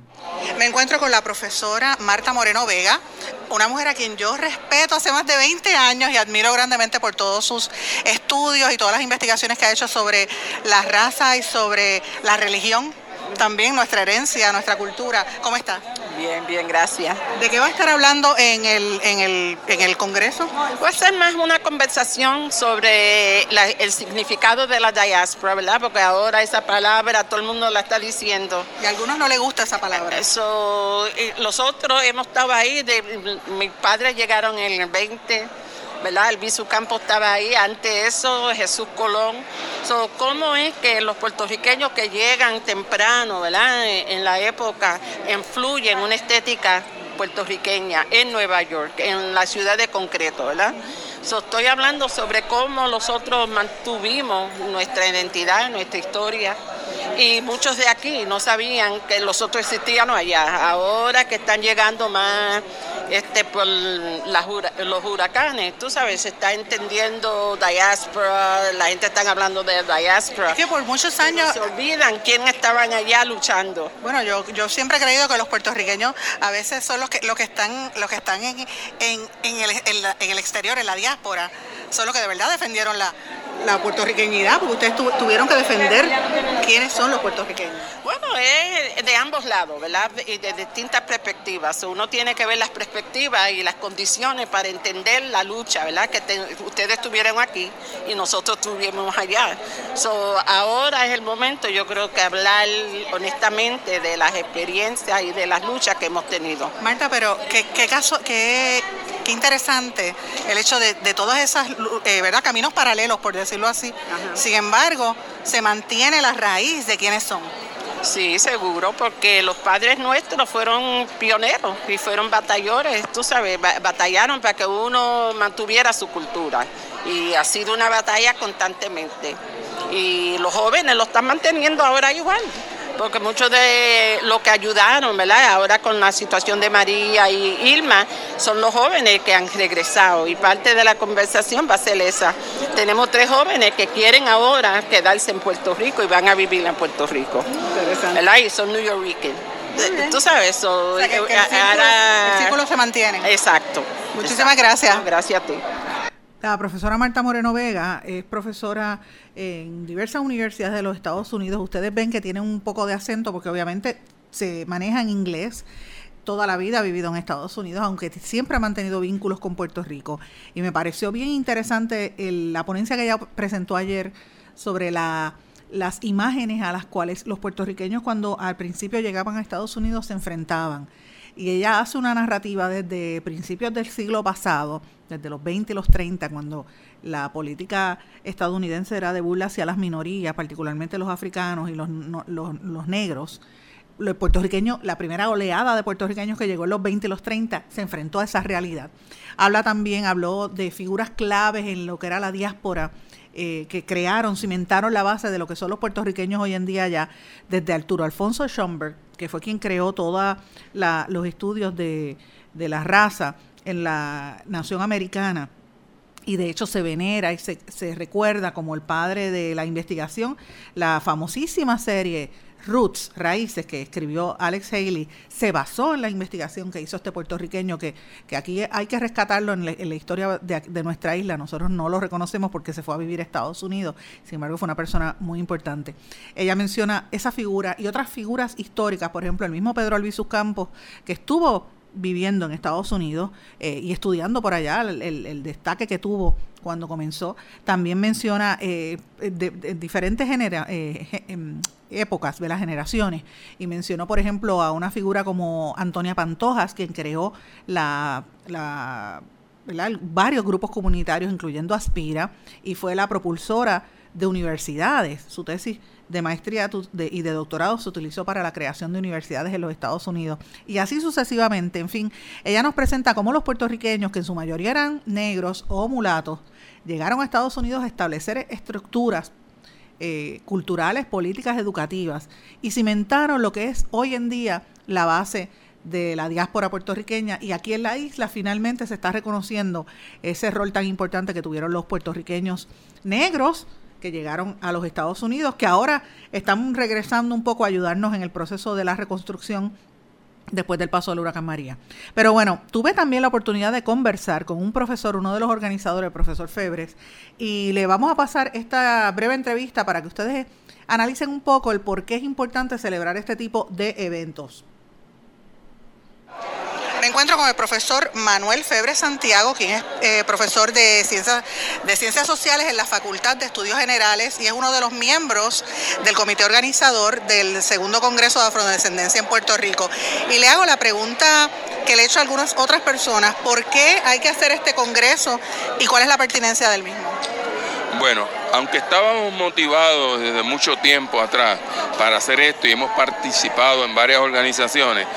Me encuentro con la profesora Marta Moreno Vega, una mujer a quien yo respeto hace más de 20 años y admiro grandemente por todos sus estudios y todas las investigaciones que ha hecho sobre la raza y sobre la religión, también nuestra herencia, nuestra cultura. ¿Cómo está? Bien, bien, gracias. ¿De qué va a estar hablando en el, en el, en el Congreso? Va a ser más una conversación sobre el significado de la diáspora, ¿verdad? Porque ahora esa palabra todo el mundo la está diciendo. Y a algunos no les gusta esa palabra. Eso, los otros hemos estado ahí, de, mis padres llegaron en el 20 ¿verdad? El Campo estaba ahí, ante eso Jesús Colón. ¿Cómo es que los puertorriqueños que llegan temprano, ¿verdad? En, la época, influyen en una estética puertorriqueña en Nueva York, en la ciudad de concreto, ¿verdad? estoy hablando sobre cómo nosotros mantuvimos nuestra identidad, nuestra historia, y muchos de aquí no sabían que los otros existían allá. Ahora que están llegando más este, por los huracanes, tú sabes, se está entendiendo diáspora, la gente está hablando de diáspora. Es que por muchos años... se olvidan quién estaban allá luchando. Bueno, yo, yo siempre he creído que los puertorriqueños a veces son los que, los que están, los que están en, en, en, el, en el exterior, en la diáspora, son los que de verdad defendieron la, la puertorriqueñidad, porque ustedes tuvieron que defender quiénes son los puertorriqueños. Bueno, es de ambos lados, ¿verdad? Y de distintas perspectivas. Uno tiene que ver las perspectivas y las condiciones para entender la lucha, ¿verdad? Que ustedes estuvieron aquí y nosotros estuvimos allá. So, ahora es el momento, yo creo que hablar honestamente de las experiencias y de las luchas que hemos tenido. Marta, pero qué, qué caso, qué, qué interesante el hecho de, de todas esas, eh, ¿verdad? Caminos paralelos, por decirlo decirlo así. Sin embargo, se mantiene la raíz de quiénes son. Sí, seguro, porque los padres nuestros fueron pioneros y fueron batalladores, tú sabes, batallaron para que uno mantuviera su cultura. Y ha sido una batalla constantemente. Y los jóvenes lo están manteniendo ahora igual porque muchos de los que ayudaron, ¿verdad? Ahora con la situación de María y Irma, son los jóvenes que han regresado y parte de la conversación va a ser esa. Tenemos tres jóvenes que quieren ahora quedarse en Puerto Rico y van a vivir en Puerto Rico, ¿verdad? Y son New Yorkers. Tú sabes, eso. Eh, el, círculo, se mantiene. Exacto. Muchísimas gracias. Gracias a ti. La profesora Marta Moreno Vega es profesora en diversas universidades de los Estados Unidos. Ustedes ven que tiene un poco de acento porque obviamente se maneja en inglés. toda la vida ha vivido en Estados Unidos, aunque siempre ha mantenido vínculos con Puerto Rico. Y me pareció bien interesante la ponencia que ella presentó ayer sobre la, las imágenes a las cuales los puertorriqueños cuando al principio llegaban a Estados Unidos se enfrentaban. Y ella hace una narrativa desde principios del siglo pasado, desde los 20 y los 30, cuando la política estadounidense era de burla hacia las minorías, particularmente los africanos y los, los, negros los puertorriqueños, la primera oleada de puertorriqueños que llegó en los 20 y los 30 se enfrentó a esa realidad. Habla también, habló de figuras claves en lo que era la diáspora, eh, que crearon, cimentaron la base de lo que son los puertorriqueños hoy en día ya, desde Arturo Alfonso Schomburg, que fue quien creó todos los estudios de, de la raza en la nación americana y de hecho se venera y se, se, recuerda como el padre de la investigación, la famosísima serie Roots, Raíces, que escribió Alex Haley, se basó en la investigación que hizo este puertorriqueño, que, que aquí hay que rescatarlo en, la historia de, nuestra isla. Nosotros no lo reconocemos porque se fue a vivir a Estados Unidos, sin embargo fue una persona muy importante. Ella menciona esa figura y otras figuras históricas, por ejemplo, el mismo Pedro Albizu Campos, que estuvo viviendo en Estados Unidos eh, y estudiando por allá el, destaque que tuvo cuando comenzó. También menciona eh, de, diferentes eh, em, épocas, de las generaciones. Y mencionó, por ejemplo, a una figura como Antonia Pantojas, quien creó la, varios grupos comunitarios, incluyendo Aspira, y fue la propulsora de universidades. Su tesis de maestría y de doctorado se utilizó para la creación de universidades en los Estados Unidos. Y así sucesivamente, en fin, ella nos presenta cómo los puertorriqueños, que en su mayoría eran negros o mulatos, llegaron a Estados Unidos a establecer estructuras eh, culturales, políticas, educativas, y cimentaron lo que es hoy en día la base de la diáspora puertorriqueña y aquí en la isla finalmente se está reconociendo ese rol tan importante que tuvieron los puertorriqueños negros que llegaron a los Estados Unidos, que ahora están regresando un poco a ayudarnos en el proceso de la reconstrucción después del paso del huracán María. Pero bueno, tuve también la oportunidad de conversar con un profesor, uno de los organizadores, el profesor Febres, y le vamos a pasar esta breve entrevista para que ustedes analicen un poco el por qué es importante celebrar este tipo de eventos. Me encuentro con el profesor Manuel Febre Santiago, quien es eh, profesor de ciencias, de ciencias Sociales en la Facultad de Estudios Generales y es uno de los miembros del comité organizador del segundo Congreso de Afrodescendencia en Puerto Rico. Y le hago la pregunta que le he hecho a algunas otras personas, ¿por qué hay que hacer este Congreso y cuál es la pertinencia del mismo? Bueno, aunque estábamos motivados desde mucho tiempo atrás para hacer esto y hemos participado en varias organizaciones,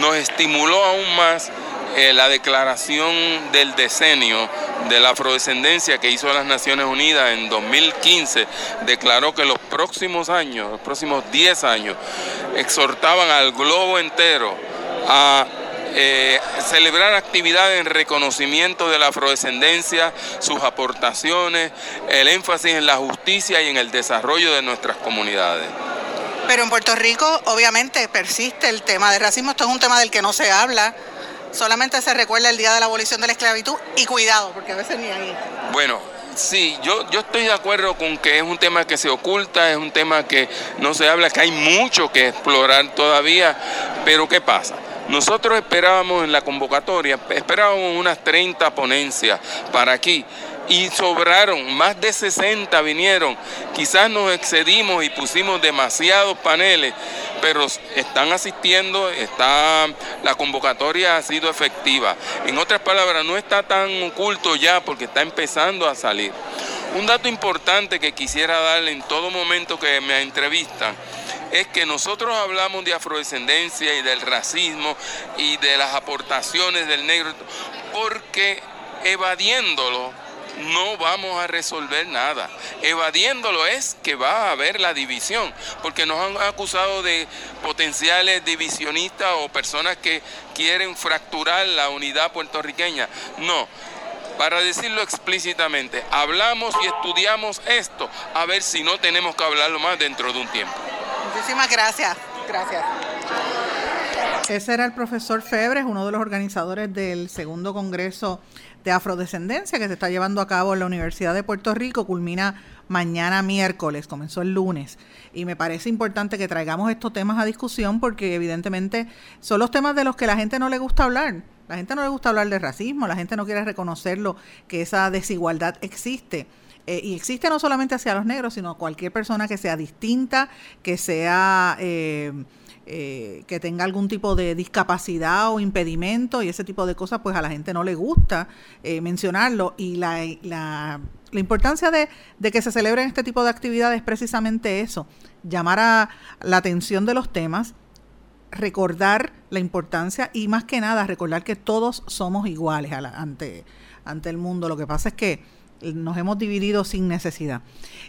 nos estimuló aún más eh, la declaración del decenio de la afrodescendencia que hizo las Naciones Unidas en 2015, declaró que los próximos años, los próximos 10 años, exhortaban al globo entero a eh, celebrar actividades en reconocimiento de la afrodescendencia, sus aportaciones, el énfasis en la justicia y en el desarrollo de nuestras comunidades. Pero en Puerto Rico obviamente persiste el tema del racismo, esto es un tema del que no se habla, solamente se recuerda el día de la abolición de la esclavitud y cuidado, porque a veces ni ahí. Bueno, sí, yo, yo estoy de acuerdo con que es un tema que se oculta, es un tema que no se habla, que hay mucho que explorar todavía, pero ¿qué pasa? Nosotros esperábamos en la convocatoria, esperábamos unas 30 ponencias para aquí y sobraron, más de 60 vinieron. Quizás nos excedimos y pusimos demasiados paneles, pero están asistiendo, está, la convocatoria ha sido efectiva. En otras palabras, no está tan oculto ya porque está empezando a salir. Un dato importante que quisiera darle en todo momento que me entrevistan es que nosotros hablamos de afrodescendencia y del racismo y de las aportaciones del negro porque evadiéndolo no vamos a resolver nada. Evadiéndolo es que va a haber la división, porque nos han acusado de potenciales divisionistas o personas que quieren fracturar la unidad puertorriqueña. No. Para decirlo explícitamente, hablamos y estudiamos esto, a ver si no tenemos que hablarlo más dentro de un tiempo. Muchísimas gracias. Gracias. Ese era el profesor Febres, uno de los organizadores del segundo Congreso de Afrodescendencia que se está llevando a cabo en la Universidad de Puerto Rico. Culmina mañana miércoles, comenzó el lunes. Y me parece importante que traigamos estos temas a discusión porque evidentemente son los temas de los que la gente no le gusta hablar. La gente no le gusta hablar de racismo, la gente no quiere reconocerlo, que esa desigualdad existe. Eh, y existe no solamente hacia los negros, sino cualquier persona que sea distinta, que sea... Eh, eh, que tenga algún tipo de discapacidad o impedimento y ese tipo de cosas, pues a la gente no le gusta eh, mencionarlo. Y la, la, la importancia de, de, que se celebren este tipo de actividades es precisamente eso, llamar a la atención de los temas, recordar la importancia y más que nada recordar que todos somos iguales ante, ante el mundo. Lo que pasa es que nos hemos dividido sin necesidad.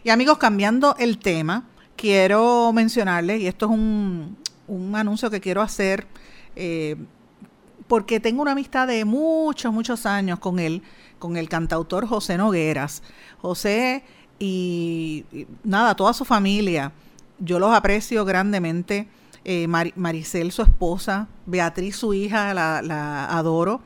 Y amigos, cambiando el tema, quiero mencionarles, y esto es un, un anuncio que quiero hacer eh, porque tengo una amistad de muchos, muchos años con él, con el cantautor José Nogueras. José y, nada, toda su familia, yo los aprecio grandemente. Eh, Maricel, su esposa, Beatriz, su hija, la, la adoro.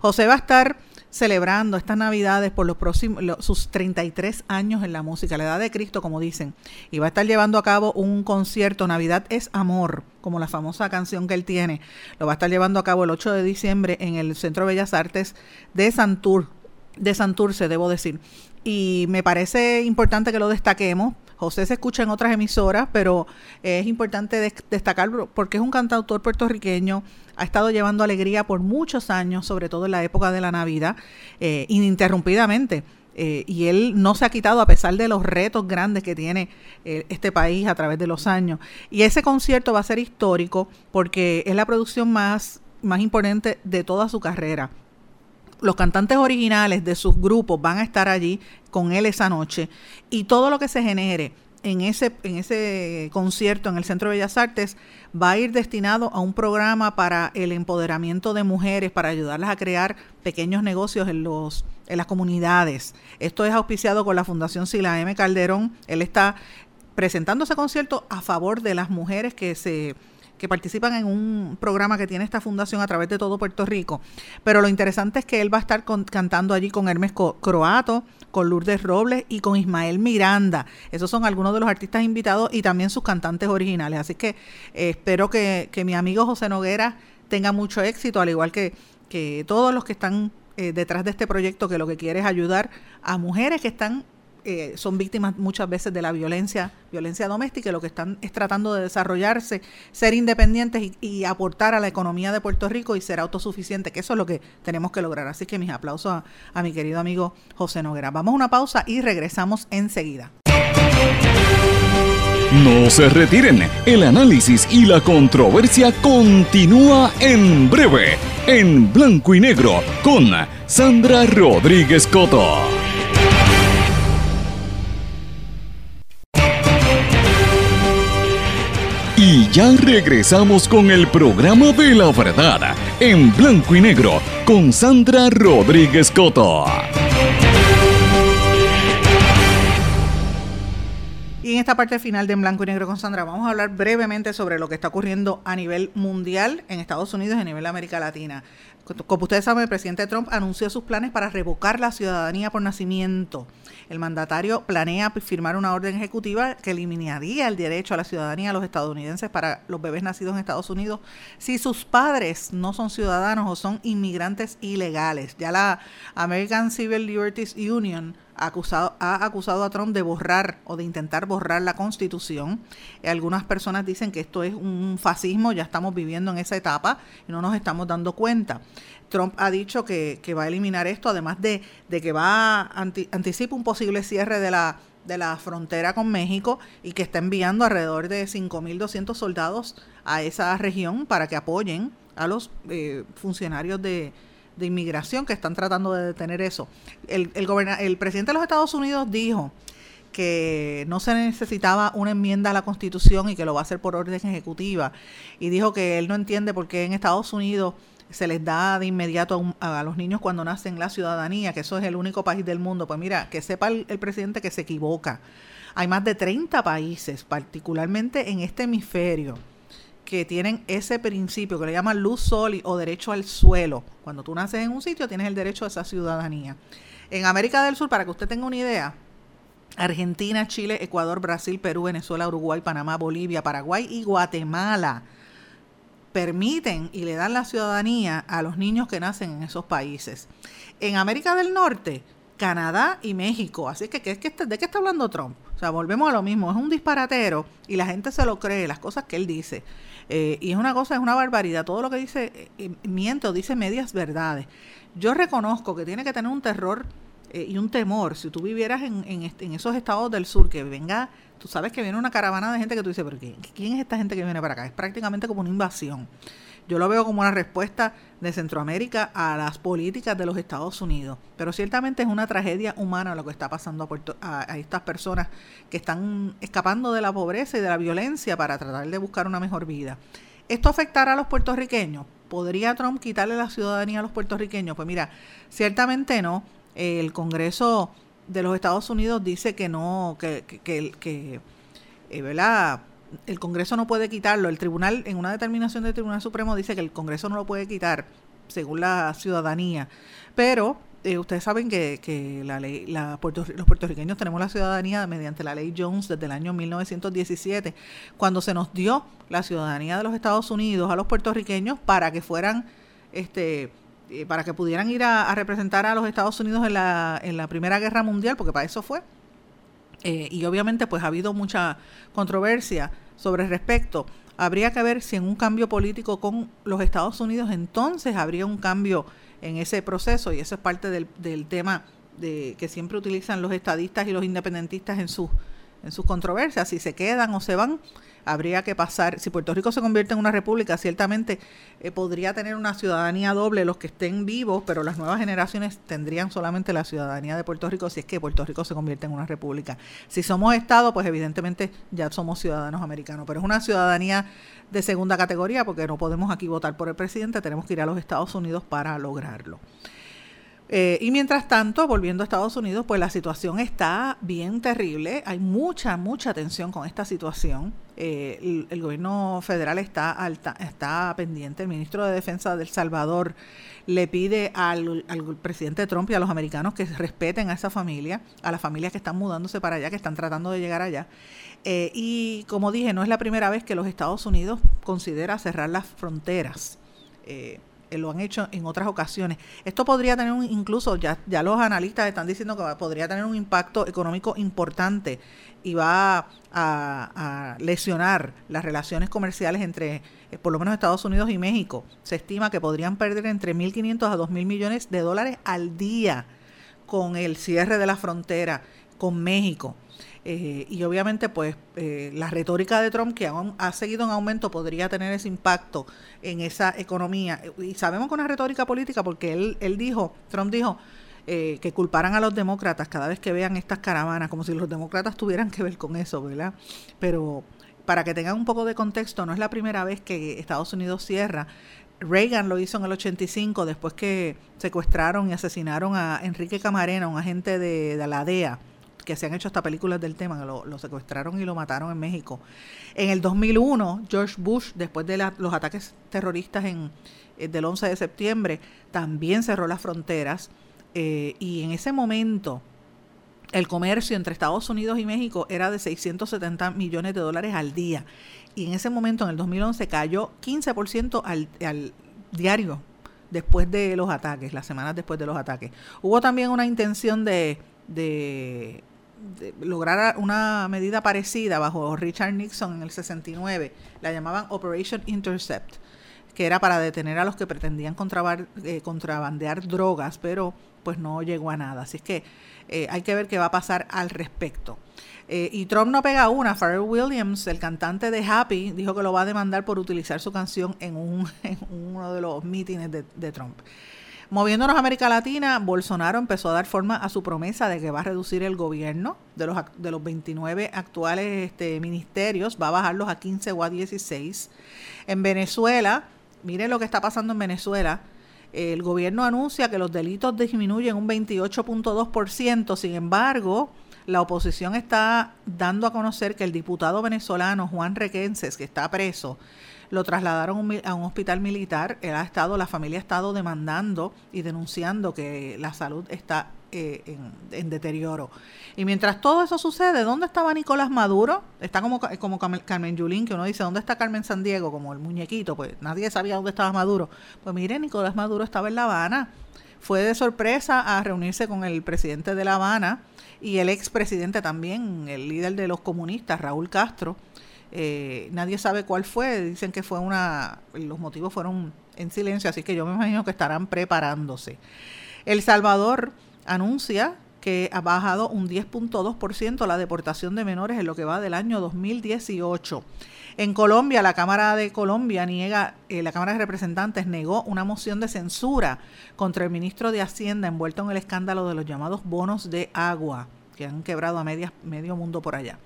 José va a estar celebrando estas Navidades por los próximos, sus 33 años en la música, la edad de Cristo, como dicen. Y va a estar llevando a cabo un concierto, Navidad es Amor, como la famosa canción que él tiene. Lo va a estar llevando a cabo el 8 de diciembre en el Centro de Bellas Artes de Santur, de Santurce, debo decir. Y me parece importante que lo destaquemos José se escucha en otras emisoras, pero es importante destacar porque es un cantautor puertorriqueño, ha estado llevando alegría por muchos años, sobre todo en la época de la Navidad, eh, ininterrumpidamente. Eh, y él no se ha quitado a pesar de los retos grandes que tiene eh, este país a través de los años. Y ese concierto va a ser histórico porque es la producción más, más importante de toda su carrera los cantantes originales de sus grupos van a estar allí con él esa noche y todo lo que se genere en ese, en ese concierto en el Centro de Bellas Artes va a ir destinado a un programa para el empoderamiento de mujeres, para ayudarlas a crear pequeños negocios en, los, en las comunidades. Esto es auspiciado con la Fundación Sila M. Calderón. Él está presentando ese concierto a favor de las mujeres que se que participan en un programa que tiene esta fundación a través de todo Puerto Rico. Pero lo interesante es que él va a estar cantando allí con Hermes Croato, con Lourdes Robles y con Ismael Miranda. Esos son algunos de los artistas invitados y también sus cantantes originales. Así que eh, espero que, mi amigo José Noguera tenga mucho éxito, al igual que, que todos los que están eh, detrás de este proyecto, que lo que quiere es ayudar a mujeres que están eh, son víctimas muchas veces de la violencia, violencia doméstica, y lo que están es tratando de desarrollarse, ser independientes y, aportar a la economía de Puerto Rico y ser autosuficiente, que eso es lo que tenemos que lograr. Así que mis aplausos a, mi querido amigo José Noguera. Vamos a una pausa y regresamos enseguida. No se retiren, el análisis y la controversia continúa en breve, en blanco y negro, con Sandra Rodríguez Coto. Y ya regresamos con el programa de la verdad en blanco y negro con Sandra Rodríguez Coto. Y en esta parte final de En Blanco y Negro con Sandra vamos a hablar brevemente sobre lo que está ocurriendo a nivel mundial en Estados Unidos y a nivel de América Latina. Como ustedes saben, el presidente Trump anunció sus planes para revocar la ciudadanía por nacimiento. El mandatario planea firmar una orden ejecutiva que eliminaría el derecho a la ciudadanía a los estadounidenses para los bebés nacidos en Estados Unidos si sus padres no son ciudadanos o son inmigrantes ilegales. Ya la American Civil Liberties Union ha acusado, ha acusado a Trump de borrar o de intentar borrar la constitución. Algunas personas dicen que esto es un fascismo, ya estamos viviendo en esa etapa y no nos estamos dando cuenta. Trump ha dicho que, va a eliminar esto, además de, que va a anticipa un posible cierre de la, de la frontera con México y que está enviando alrededor de 5.200 soldados a esa región para que apoyen a los eh, funcionarios de, de inmigración que están tratando de detener eso. El, el, el presidente de los Estados Unidos dijo que no se necesitaba una enmienda a la Constitución y que lo va a hacer por orden ejecutiva. Y dijo que él no entiende por qué en Estados Unidos se les da de inmediato a, los niños cuando nacen la ciudadanía, que eso es el único país del mundo. Pues mira, que sepa el, el presidente que se equivoca. Hay más de 30 países, particularmente en este hemisferio, que tienen ese principio que le llaman luz sol o derecho al suelo. Cuando tú naces en un sitio tienes el derecho a esa ciudadanía. En América del Sur, para que usted tenga una idea, Argentina, Chile, Ecuador, Brasil, Perú, Venezuela, Uruguay, Panamá, Bolivia, Paraguay y Guatemala permiten y le dan la ciudadanía a los niños que nacen en esos países. En América del Norte, Canadá y México. Así que, ¿de qué está hablando Trump? O sea, volvemos a lo mismo. Es un disparatero y la gente se lo cree, las cosas que él dice. Eh, y es una cosa, es una barbaridad. Todo lo que dice eh, eh, miente o dice medias verdades. Yo reconozco que tiene que tener un terror y un temor. Si tú vivieras en, en, esos estados del sur, que venga, tú sabes que viene una caravana de gente que tú dices, pero ¿quién es esta gente que viene para acá? Es prácticamente como una invasión. Yo lo veo como una respuesta de Centroamérica a las políticas de los Estados Unidos. Pero ciertamente es una tragedia humana lo que está pasando a, a, estas personas que están escapando de la pobreza y de la violencia para tratar de buscar una mejor vida. ¿Esto afectará a los puertorriqueños? ¿Podría Trump quitarle la ciudadanía a los puertorriqueños? Pues mira, ciertamente no. El Congreso de los Estados Unidos dice que no, que, que, que, que eh, ¿verdad? el Congreso no puede quitarlo. El tribunal, en una determinación del Tribunal Supremo, dice que el Congreso no lo puede quitar, según la ciudadanía. Pero eh, ustedes saben que, que la ley, la los puertorriqueños tenemos la ciudadanía mediante la ley Jones desde el año 1917, cuando se nos dio la ciudadanía de los Estados Unidos a los puertorriqueños para que fueran, este, eh, para que pudieran ir a, representar a los Estados Unidos en la, en la Primera Guerra Mundial, porque para eso fue. Eh, y obviamente pues ha habido mucha controversia sobre respecto. Habría que ver si en un cambio político con los Estados Unidos entonces habría un cambio en ese proceso y eso es parte del, del tema de, que siempre utilizan los estadistas y los independentistas en sus, en sus controversias, si se quedan o se van habría que pasar, si Puerto Rico se convierte en una república, ciertamente eh, podría tener una ciudadanía doble los que estén vivos, pero las nuevas generaciones tendrían solamente la ciudadanía de Puerto Rico si es que Puerto Rico se convierte en una república. Si somos Estado, pues evidentemente ya somos ciudadanos americanos, pero es una ciudadanía de segunda categoría porque no podemos aquí votar por el presidente, tenemos que ir a los Estados Unidos para lograrlo. Eh, y mientras tanto, volviendo a Estados Unidos, pues la situación está bien terrible. Hay mucha, mucha tensión con esta situación. Eh, el, gobierno federal está, alta, está pendiente. El ministro de Defensa del Salvador le pide al, presidente Trump y a los americanos que respeten a esa familia, a las familias que están mudándose para allá, que están tratando de llegar allá. Eh, y como dije, no es la primera vez que los Estados Unidos considera cerrar las fronteras. Eh, lo han hecho en otras ocasiones. Esto podría tener un, incluso, ya, ya los analistas están diciendo que podría tener un impacto económico importante y va a, lesionar las relaciones comerciales entre, eh, por lo menos Estados Unidos y México. Se estima que podrían perder entre 1.500 a 2.000 millones de dólares al día con el cierre de la frontera con México. Eh, y obviamente, pues, eh, la retórica de Trump, que aún ha seguido en aumento, podría tener ese impacto en esa economía. Y sabemos que una retórica política, porque él, él dijo, Trump dijo, eh, que culparan a los demócratas cada vez que vean estas caravanas, como si los demócratas tuvieran que ver con eso, ¿verdad? Pero para que tengan un poco de contexto, no es la primera vez que Estados Unidos cierra. Reagan lo hizo en el 85, después que secuestraron y asesinaron a Enrique Camarena, un agente de, de la DEA que se han hecho hasta películas del tema, lo, secuestraron y lo mataron en México. En el 2001, George Bush, después de los ataques terroristas en, eh, del 11 de septiembre, también cerró las fronteras eh, y en ese momento el comercio entre Estados Unidos y México era de 670 millones de dólares al día. Y en ese momento, en el 2011, cayó 15% al, al diario después de los ataques, las semanas después de los ataques. Hubo también una intención de, de lograr una medida parecida bajo Richard Nixon en el 69, la llamaban Operation Intercept, que era para detener a los que pretendían eh, contrabandear drogas, pero pues no llegó a nada. Así es que eh, hay que ver qué va a pasar al respecto. Eh, y Trump no pega una. Pharrell Williams, el cantante de Happy, dijo que lo va a demandar por utilizar su canción en, un, en uno de los mítines de, Trump. Moviéndonos a América Latina, Bolsonaro empezó a dar forma a su promesa de que va a reducir el gobierno de los, de los 29 actuales este, ministerios, va a bajarlos a 15 o a 16. En Venezuela, miren lo que está pasando en Venezuela. El gobierno anuncia que los delitos disminuyen un 28.2%, sin embargo, la oposición está dando a conocer que el diputado venezolano Juan Requenses, que está preso, lo trasladaron a un hospital militar. Él ha estado, la familia ha estado demandando y denunciando que la salud está eh, en, deterioro. Y mientras todo eso sucede, ¿dónde estaba Nicolás Maduro? Está como, como Carmen Yulín, que uno dice, ¿dónde está Carmen Sandiego? Como el muñequito, pues nadie sabía dónde estaba Maduro. Pues mire, Nicolás Maduro estaba en La Habana. Fue de sorpresa a reunirse con el presidente de La Habana y el expresidente también, el líder de los comunistas, Raúl Castro. Eh, nadie sabe cuál fue, dicen que fue una, los motivos fueron en silencio, así que yo me imagino que estarán preparándose. El Salvador anuncia que ha bajado un 10.2% la deportación de menores en lo que va del año 2018. En Colombia, la Cámara de Colombia niega, eh, la Cámara de Representantes negó una moción de censura contra el ministro de Hacienda envuelto en el escándalo de los llamados bonos de agua, que han quebrado a medio mundo por allá.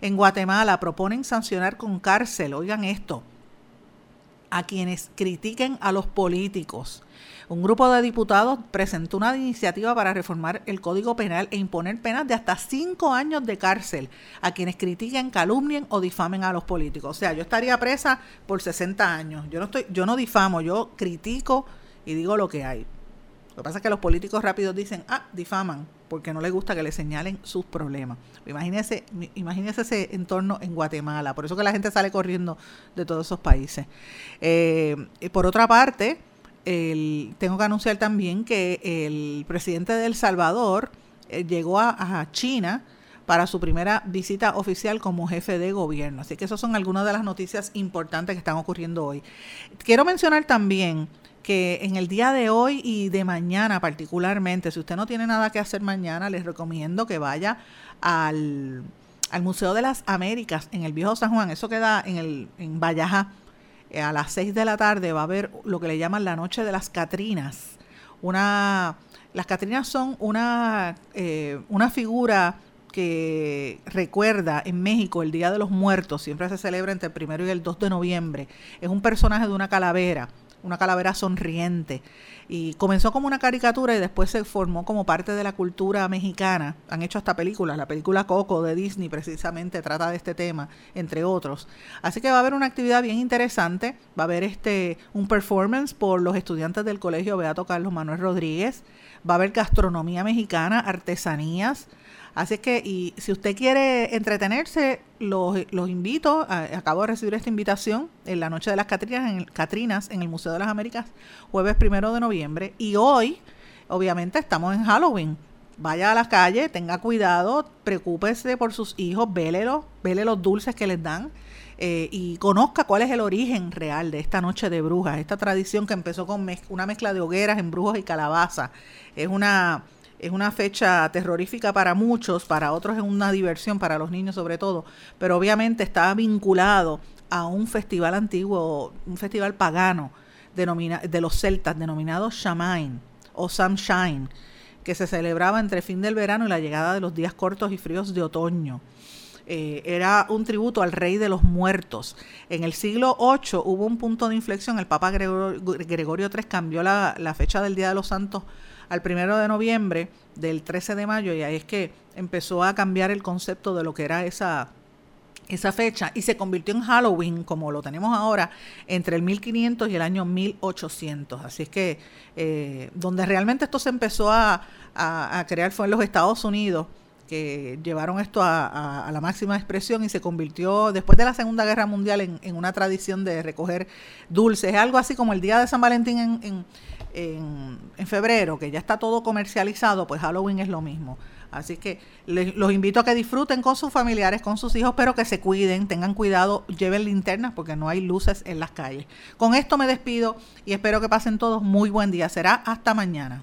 En Guatemala proponen sancionar con cárcel, oigan esto, a quienes critiquen a los políticos. Un grupo de diputados presentó una iniciativa para reformar el Código Penal e imponer penas de hasta cinco años de cárcel a quienes critiquen, calumnien o difamen a los políticos. O sea, yo estaría presa por 60 años. Yo no estoy, yo no difamo, yo critico y digo lo que hay. Lo que pasa es que los políticos rápidos dicen, ah, difaman, porque no les gusta que le señalen sus problemas. Imagínense, imagínense ese entorno en Guatemala. Por eso que la gente sale corriendo de todos esos países. Eh, por otra parte, tengo que anunciar también que el presidente de El Salvador eh, llegó a, China para su primera visita oficial como jefe de gobierno. Así que esas son algunas de las noticias importantes que están ocurriendo hoy. Quiero mencionar también que en el día de hoy y de mañana particularmente, si usted no tiene nada que hacer mañana, les recomiendo que vaya al, al Museo de las Américas en el Viejo San Juan. Eso queda en, el, en Valleja eh, a las 6 de la tarde va a haber lo que le llaman la Noche de las Catrinas. Una, las Catrinas son una, eh, una figura que recuerda en México el Día de los Muertos, siempre se celebra entre el primero y el 2 de noviembre. Es un personaje de una calavera una calavera sonriente. Y comenzó como una caricatura y después se formó como parte de la cultura mexicana. Han hecho hasta películas. La película Coco de Disney precisamente trata de este tema, entre otros. Así que va a haber una actividad bien interesante. Va a haber este un performance por los estudiantes del Colegio Beato Carlos Manuel Rodríguez. Va a haber gastronomía mexicana, artesanías, Así que, y si usted quiere entretenerse, los, los invito, acabo de recibir esta invitación en la noche de las Catrinas en, el, Catrinas en el Museo de las Américas, jueves primero de noviembre. Y hoy, obviamente, estamos en Halloween. Vaya a la calle, tenga cuidado, preocúpese por sus hijos, vélelos, vele los dulces que les dan. Eh, y conozca cuál es el origen real de esta noche de brujas, esta tradición que empezó con una mezcla de hogueras en brujos y calabaza. Es una es una fecha terrorífica para muchos, para otros es una diversión, para los niños sobre todo, pero obviamente está vinculado a un festival antiguo, un festival pagano de los celtas denominado Shamain o Samshine, que se celebraba entre fin del verano y la llegada de los días cortos y fríos de otoño. Eh, era un tributo al rey de los muertos. En el siglo VIII hubo un punto de inflexión, el Papa Gregorio, III cambió la fecha del Día de los Santos al primero de noviembre del 13 de mayo y ahí es que empezó a cambiar el concepto de lo que era esa esa fecha y se convirtió en Halloween como lo tenemos ahora entre el 1500 y el año 1800 así es que eh, donde realmente esto se empezó a, crear fue en los Estados Unidos que llevaron esto a, la máxima expresión y se convirtió después de la Segunda Guerra Mundial en, una tradición de recoger dulces, algo así como el Día de San Valentín en en, febrero, que ya está todo comercializado, pues Halloween es lo mismo. Así que los invito a que disfruten con sus familiares, con sus hijos, pero que se cuiden, tengan cuidado, lleven linternas porque no hay luces en las calles. Con esto me despido y espero que pasen todos muy buen día. Será hasta mañana.